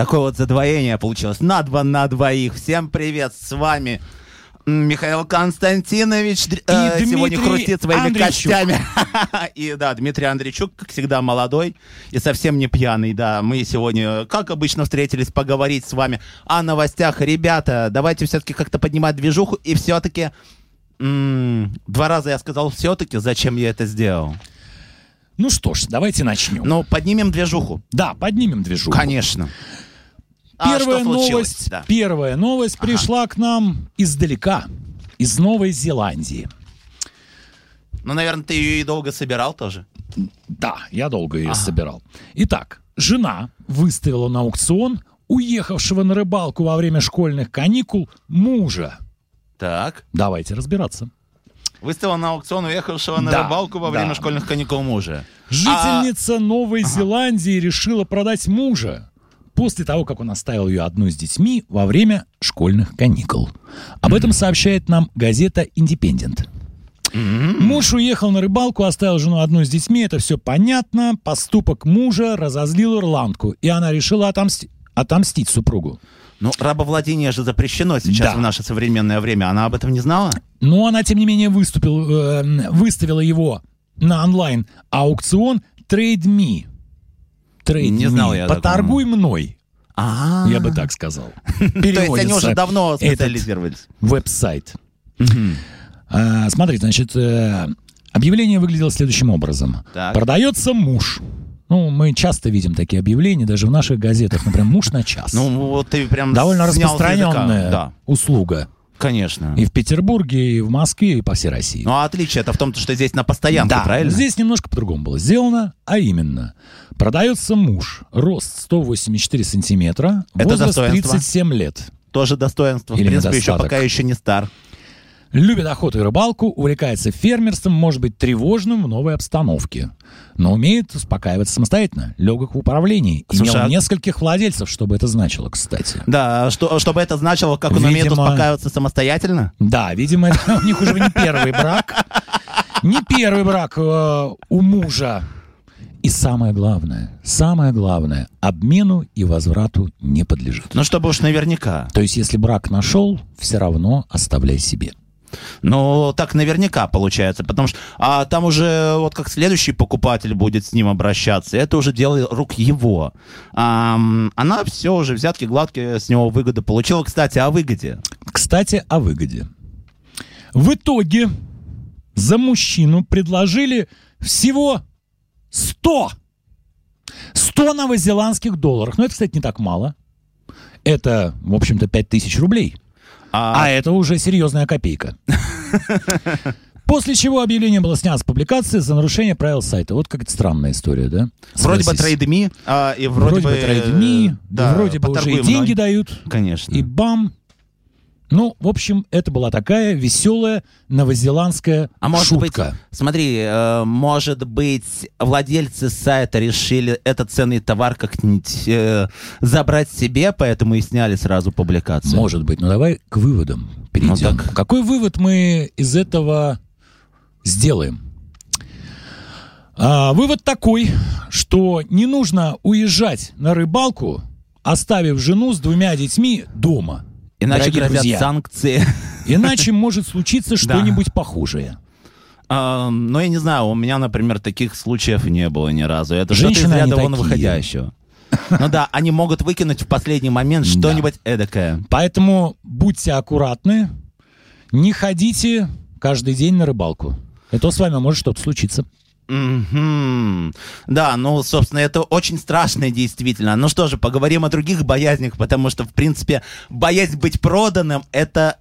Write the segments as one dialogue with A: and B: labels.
A: Такое вот задвоение получилось. На два, на двоих. Всем привет, с вами Михаил Константинович э, сегодня хрустит своими
B: Андрейчук.
A: костями. И да, Дмитрий Андрейчук, как всегда, молодой и совсем не пьяный. Да, мы сегодня, как обычно, встретились поговорить с вами о новостях. Ребята, давайте все-таки как-то поднимать движуху и все-таки... Два раза я сказал все-таки, зачем я это сделал.
B: Ну что ж, давайте начнем.
A: Ну, поднимем движуху.
B: Да, поднимем движуху.
A: Конечно. А
B: Первая новость,
A: Да.
B: первая новость пришла к нам издалека, из Новой Зеландии.
A: Ну, наверное, ты ее и долго собирал тоже.
B: Да, я долго ее собирал. Итак, жена выставила на аукцион уехавшего на рыбалку во время школьных каникул мужа.
A: Так.
B: Давайте разбираться.
A: Выставил на аукцион уехавшего на
B: Да,
A: рыбалку во время
B: да.
A: школьных каникул мужа.
B: Жительница Новой Зеландии решила продать мужа после того, как он оставил ее одну с детьми во время школьных каникул. Об этом сообщает нам газета «Индепендент». Муж уехал на рыбалку, оставил жену одну с детьми, это все понятно. Поступок мужа разозлил ирландку, и она решила отомсти- отомстить супругу.
A: Ну, рабовладение же запрещено сейчас
B: Да.
A: в наше современное время. Она об этом не знала?
B: Но она, тем не менее, выступил, э, выставила его на онлайн-аукцион Me. Trade
A: Не
B: Me.
A: знал я.
B: Поторгуй мной,
A: А,
B: я бы так сказал.
A: То есть они уже давно специализировались.
B: Веб-сайт. А, Смотри, значит, э, объявление выглядело следующим образом. Продается муж. Ну, мы часто видим такие объявления, даже в наших газетах, например, муж на час.
A: Ну, вот ты прям
B: Довольно распространенная услуга.
A: Конечно.
B: И в Петербурге, и в Москве, и по всей России.
A: Ну, а отличие это в том, что здесь на постоянке,
B: Да,
A: правильно?
B: здесь немножко по-другому было сделано, а именно, продается муж, рост 184 сантиметра,
A: Это
B: возраст
A: достоинство.
B: 37 лет.
A: Тоже достоинство.
B: Или
A: в принципе, еще
B: недостаток.
A: пока еще не стар.
B: Любит охоту и рыбалку, увлекается фермерством, может быть тревожным в новой обстановке. Но умеет успокаиваться самостоятельно, легок в управлении.
A: Слушай,
B: Имел
A: а-
B: нескольких владельцев, чтобы это значило, кстати.
A: Да, что, чтобы это значило, как он умеет успокаиваться самостоятельно.
B: Да, видимо, это у них уже не первый брак. Не первый брак э, у мужа. И самое главное, самое главное, обмену и возврату не подлежит.
A: Ну, чтобы уж наверняка.
B: То есть, если брак нашел, все равно оставляй себе.
A: Ну, так наверняка получается, потому что а там уже вот как следующий покупатель будет с ним обращаться, это уже дело рук его. Ам, она все уже взятки гладкие с него выгоды получила. Кстати, о выгоде.
B: Кстати, о выгоде. В итоге за мужчину предложили всего 100. 100 новозеландских долларов. Ну, это, кстати, не так мало. Это, в общем-то, 5000 рублей.
A: А,
B: А это уже серьезная копейка. После чего объявление было снято с публикации за нарушение правил сайта. Вот как это странная история, да?
A: вроде бы
B: Согласись.
A: трейдми, а, и вроде,
B: Вроде бы трейдми,
A: да,
B: вроде бы уже и деньги
A: мной.
B: дают.
A: Конечно.
B: И бам! Ну, в общем, это была такая веселая новозеландская
A: А может
B: шутка.
A: быть, смотри, э, может быть, владельцы сайта решили этот ценный товар как-нибудь э, забрать себе, поэтому и сняли сразу публикацию.
B: Может быть, ну давай к выводам перейдем.
A: Ну так.
B: Какой вывод мы из этого сделаем? А, вывод такой, что не нужно уезжать на рыбалку, оставив жену с двумя детьми дома.
A: Иначе грозят
B: друзья.
A: санкции.
B: Иначе может случиться что-нибудь похуже.
A: А, Ну, я не знаю, у меня, например, таких случаев не было ни разу. Это что-то из
B: Женщины,
A: ряда вон выходящего. Ну да, они могут выкинуть в последний момент что-нибудь эдакое.
B: Поэтому будьте аккуратны, не ходите каждый день на рыбалку. Это с вами может что-то случиться.
A: Мгм. Да, ну, собственно, это очень страшно действительно. Ну что же, поговорим о других боязнях, потому что, в принципе, боязнь быть проданным — это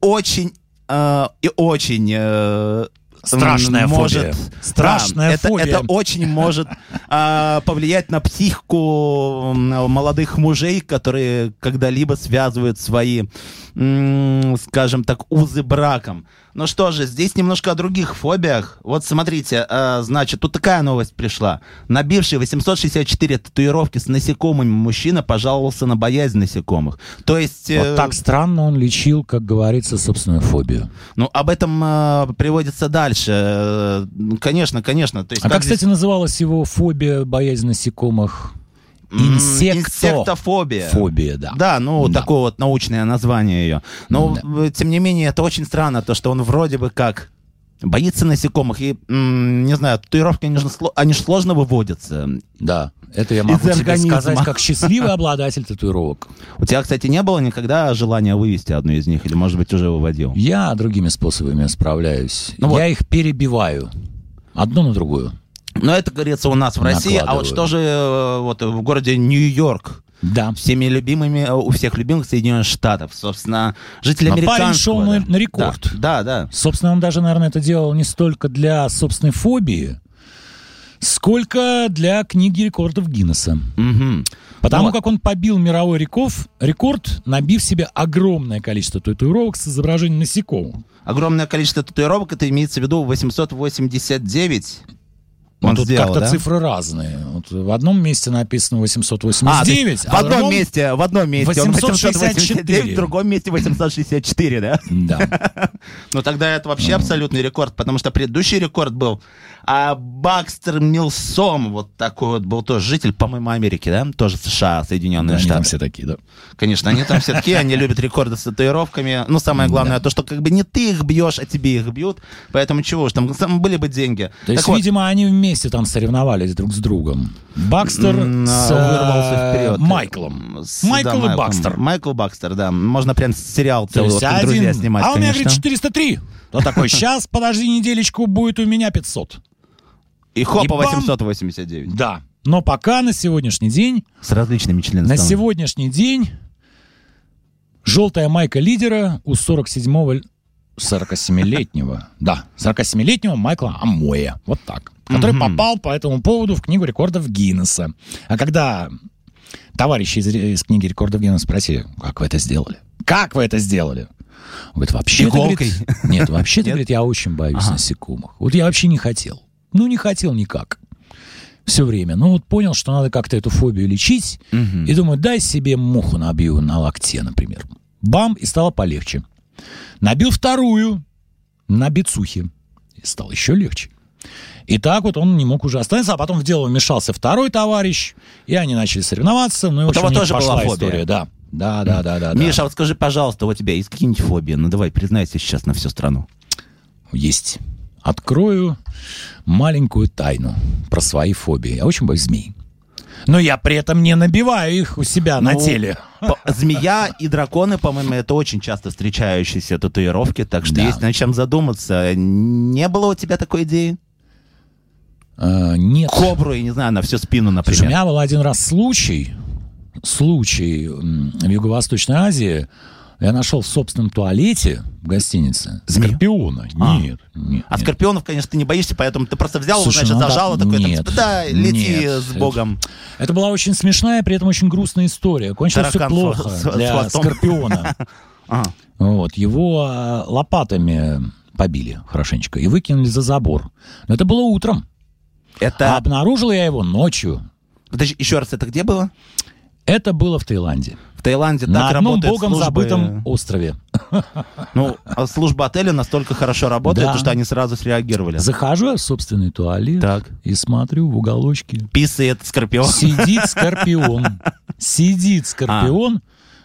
A: очень э, и очень... э,
B: Страшная
A: может,
B: фобия. Страшная
A: да, это,
B: фобия.
A: это очень может э, повлиять на психику молодых мужей, которые когда-либо связывают свои, скажем так, узы браком. Ну что же, здесь немножко о других фобиях. Вот смотрите, э, значит, тут такая новость пришла. Набивший 864 татуировки с насекомыми мужчина пожаловался на боязнь насекомых. То есть... э,
B: Вот так странно он лечил, как говорится, собственную фобию.
A: Ну, об этом э, приводится дальше. Конечно, конечно. То есть,
B: А как,
A: здесь-
B: кстати, называлась его фобия, боязнь насекомых? Инсекто-
A: Инсектофобия.
B: Фобия, да.
A: Да, ну,
B: Да.
A: такое вот научное название ее. Но, э, тем не менее, это очень странно, то, что он вроде бы как боится насекомых. И, не знаю, татуировки, они же, они же сложно выводятся.
B: Да, это я могу тебе сказать как счастливый обладатель татуировок.
A: У тебя, кстати, не было никогда желания вывести одну из них? Или, может быть, уже выводил?
B: Я другими способами справляюсь.
A: Ну
B: я
A: вот.
B: их перебиваю. Одну на другую.
A: Но это, говорится, у нас в России. А вот что же э, вот в городе Нью-Йорк?
B: Да.
A: Всеми любимыми, э, у всех любимых Соединенных Штатов. Собственно, жители
B: Но парень
A: американского...
B: шел на-
A: да.
B: на рекорд.
A: Да, да, да.
B: Собственно, он даже, наверное, это делал не столько для собственной фобии, сколько для книги рекордов Гиннесса.
A: Мгм.
B: Потому
A: Ну,
B: как он побил мировой рекорд, рекорд, набив себе огромное количество татуировок с изображением насекомых.
A: Огромное количество татуировок, это имеется в виду 889.
B: Ну,
A: Он
B: тут
A: сделал,
B: как-то
A: да?
B: цифры разные. Вот в одном месте написано
A: А, то
B: 889,
A: есть
B: а,
A: в одном
B: другом-
A: месте, в одном месте он
B: 864.
A: 889, в другом месте 864, да?
B: Да.
A: Ну тогда это вообще абсолютный рекорд, потому что предыдущий рекорд был а Бакстер Милсом, вот такой вот был тоже житель, по-моему, Америки, да? Тоже США,
B: Да,
A: Соединенные
B: они там
A: Штаты.
B: все такие, да.
A: Конечно, они там все такие, они любят рекорды с татуировками. Ну, самое главное, то, что как бы не ты их бьешь, а тебе их бьют. Поэтому чего ж, там были бы деньги.
B: То есть,
A: вот,
B: видимо, они вместе там соревновались друг с другом. Бакстер
A: м,
B: с
A: вырвался
B: э,
A: вперед.
B: Майклом.
A: С-
B: Майкл
A: да,
B: и
A: Майклом.
B: Бакстер.
A: Майкл Бакстер, да. Можно прям сериал
B: То
A: целый, вот
B: один-
A: друзья снимать,
B: а у меня,
A: конечно.
B: говорит, 403. То такой, сейчас, подожди неделечку, будет у меня 500.
A: И хопа
B: И бам!
A: 889.
B: Да. Но пока на сегодняшний день,
A: С различными членами.
B: на сегодняшний день желтая майка лидера у 47-го 47-летнего, да, 47-летнего Майкла Амоя, вот так, который
A: Мгм.
B: попал по этому поводу в книгу рекордов Гиннесса. А когда товарищи из, из книги рекордов Гиннесса спросили, как вы это сделали? Как вы это сделали? Он говорит,
A: Иголкой?
B: говорит, нет, вообще-то,
A: Нет?
B: говорит, я очень боюсь
A: Ага.
B: насекомых. Вот я вообще не хотел. Ну, не хотел никак. Все время. Ну, вот понял, что надо как-то эту фобию лечить.
A: Мгм.
B: И думаю, дай себе муху набью на локте, например. Бам, и стало полегче. Набил вторую на бицухе. И стало еще легче. И так вот он не мог уже остановиться, а потом в дело вмешался второй товарищ, и они начали соревноваться. Ну, и,
A: У того тоже
B: пошла
A: была фобия.
B: история, да. Да, да, да, да. да.
A: Миша, вот скажи, пожалуйста, у тебя есть какие-нибудь фобии? Ну давай, признайся сейчас на всю страну.
B: Есть. Открою маленькую тайну про свои фобии. Я очень боюсь змей. Но я при этом не набиваю их у себя на
A: Ну,
B: теле.
A: По- Змея и драконы, по-моему, это очень часто встречающиеся татуировки, так что
B: Да.
A: есть над чем задуматься. Не было у тебя такой идеи?
B: А, нет.
A: Кобру, я не знаю, на всю спину,
B: Слушай, у
A: например.
B: меня был один раз случай, случай в Юго-Восточной Азии. Я нашел в собственном туалете в гостинице
A: Змею?
B: скорпиона.
A: А.
B: Нет, нет.
A: А
B: нет.
A: скорпионов, конечно, ты не боишься, поэтому ты просто взял,
B: Слушай,
A: значит,
B: ну да,
A: зажал, такой, там,
B: нет,
A: типа, да, лети
B: нет.
A: с Богом.
B: Это была очень смешная, при этом очень грустная история. Кончилось все плохо
A: с- с
B: для
A: хвостом.
B: скорпиона.
A: Ага.
B: Вот, его а, лопатами побили хорошенечко и выкинули за забор. Но это было утром. А
A: Это,
B: обнаружил я его ночью.
A: подожди, еще раз, это где было?
B: Это было в Таиланде.
A: В Таиланде
B: на
A: так
B: одном богом
A: службы-
B: забытом острове.
A: Ну, а служба отеля настолько хорошо работает,
B: Да.
A: что они сразу среагировали.
B: Захожу я в собственный туалет
A: Так.
B: и смотрю в уголочке.
A: Писает скорпион.
B: Сидит скорпион. Сидит скорпион.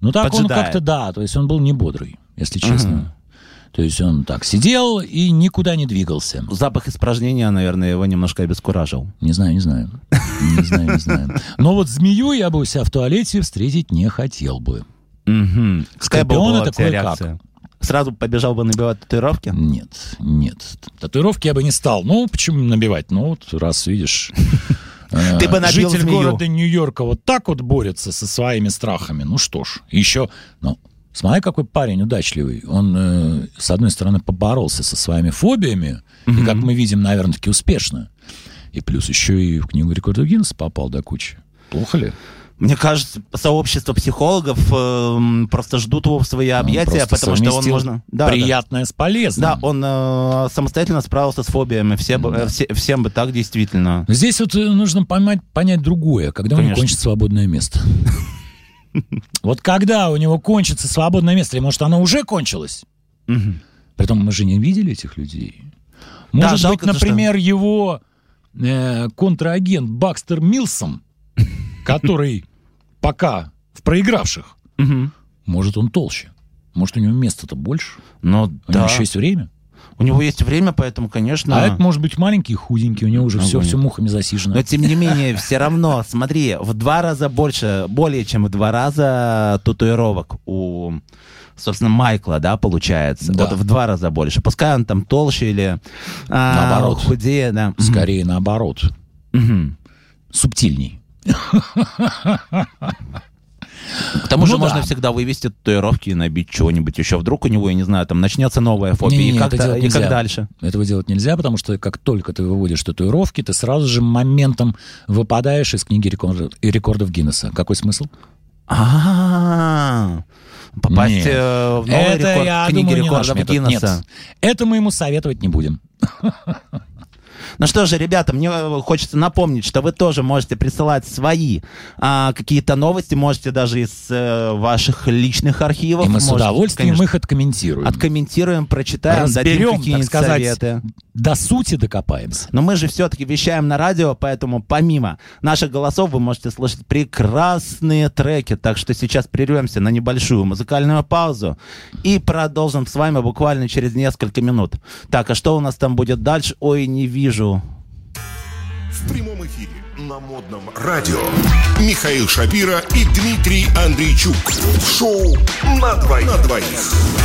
B: Ну так он
A: Поджидает.
B: как-то, да, то есть он был не бодрый, если честно. То есть он так сидел и никуда не двигался.
A: Запах испражнения, наверное, его немножко обескуражил.
B: Не знаю, не знаю. Не знаю, не знаю. Но вот змею я бы у себя в туалете встретить не хотел бы.
A: Угу. Какая бы
B: Скорпион
A: была
B: это
A: у тебя
B: кое-как.
A: реакция? Сразу побежал бы набивать татуировки?
B: Нет, нет. Татуировки я бы не стал. Ну, почему набивать? Ну, вот раз видишь...
A: Ты бы набил
B: Житель города Нью-Йорка вот так вот борется со своими страхами. Ну что ж, еще... Ну, смотри, какой парень удачливый. Он, э, с одной стороны, поборолся со своими фобиями, и, как мы видим, наверное, таки успешно. И плюс еще и в книгу рекордов Гиннесса попал до кучи. Плохо ли?
A: Мне кажется, сообщество психологов эм, просто ждут его в свои
B: Он
A: объятия,
B: просто
A: потому что он можно... Да, да.
B: приятное с полезным.
A: Да, он э, самостоятельно справился с фобиями. Все бы- э, все- всем бы так действительно.
B: Здесь вот э, нужно поймать, понять другое, когда у него
A: Конечно.
B: кончится свободное место. Вот когда у него кончится свободное место, или может оно уже кончилось?
A: Мгм.
B: Притом мы же не видели этих людей. Может
A: жалко
B: быть,
A: то, что-
B: например, его э, контрагент Бакстер Милсом, который пока в проигравших, может, он толще. Может, у него места-то больше.
A: Ну,
B: У
A: да.
B: него еще есть время.
A: У него есть время, поэтому, конечно...
B: А это может быть маленький, худенький, у него уже
A: Ну,
B: все, все мухами засижено.
A: Но тем не менее, все равно, смотри, в два раза больше, более чем в два раза татуировок у, собственно, Майкла, да, получается.
B: Да.
A: Вот в два раза больше. Пускай он там толще или а,
B: Наоборот.
A: худее, да.
B: Скорее наоборот.
A: Мгм.
B: Субтильней.
A: Тому же
B: Ну да.
A: можно всегда вывести татуировки и набить чего-нибудь еще. Вдруг у него, я не знаю, там начнется новая фобия.
B: Не-не-не,
A: и как,
B: это делать
A: и как дальше?
B: Этого делать нельзя, потому что как только ты выводишь татуировки, ты сразу же моментом выпадаешь из книги рекордов, рекордов Гиннесса. Какой смысл?
A: А, попасть
B: Нет.
A: э, в новый
B: Это,
A: рекорд
B: я
A: книги
B: думаю, не
A: рекордов. Гиннесса.
B: Нет, это мы ему советовать не будем.
A: Ну что же, ребята, мне э, хочется напомнить, что вы тоже можете присылать свои а, какие-то новости, можете даже из э, ваших личных архивов.
B: И мы с
A: можете,
B: удовольствием
A: конечно,
B: их откомментируем.
A: Откомментируем, прочитаем, дадим
B: Разберем, так
A: какие-нибудь советы.
B: до сути докопаемся.
A: Но мы же все-таки вещаем на радио, поэтому помимо наших голосов вы можете слышать прекрасные треки. Так что сейчас прервемся на небольшую музыкальную паузу и продолжим с вами буквально через несколько минут. Так, а что у нас там будет дальше? Ой, не вижу.
C: В прямом эфире на модном радио Михаил Шапира и Дмитрий Андрейчук. Шоу на двоих. На двоих.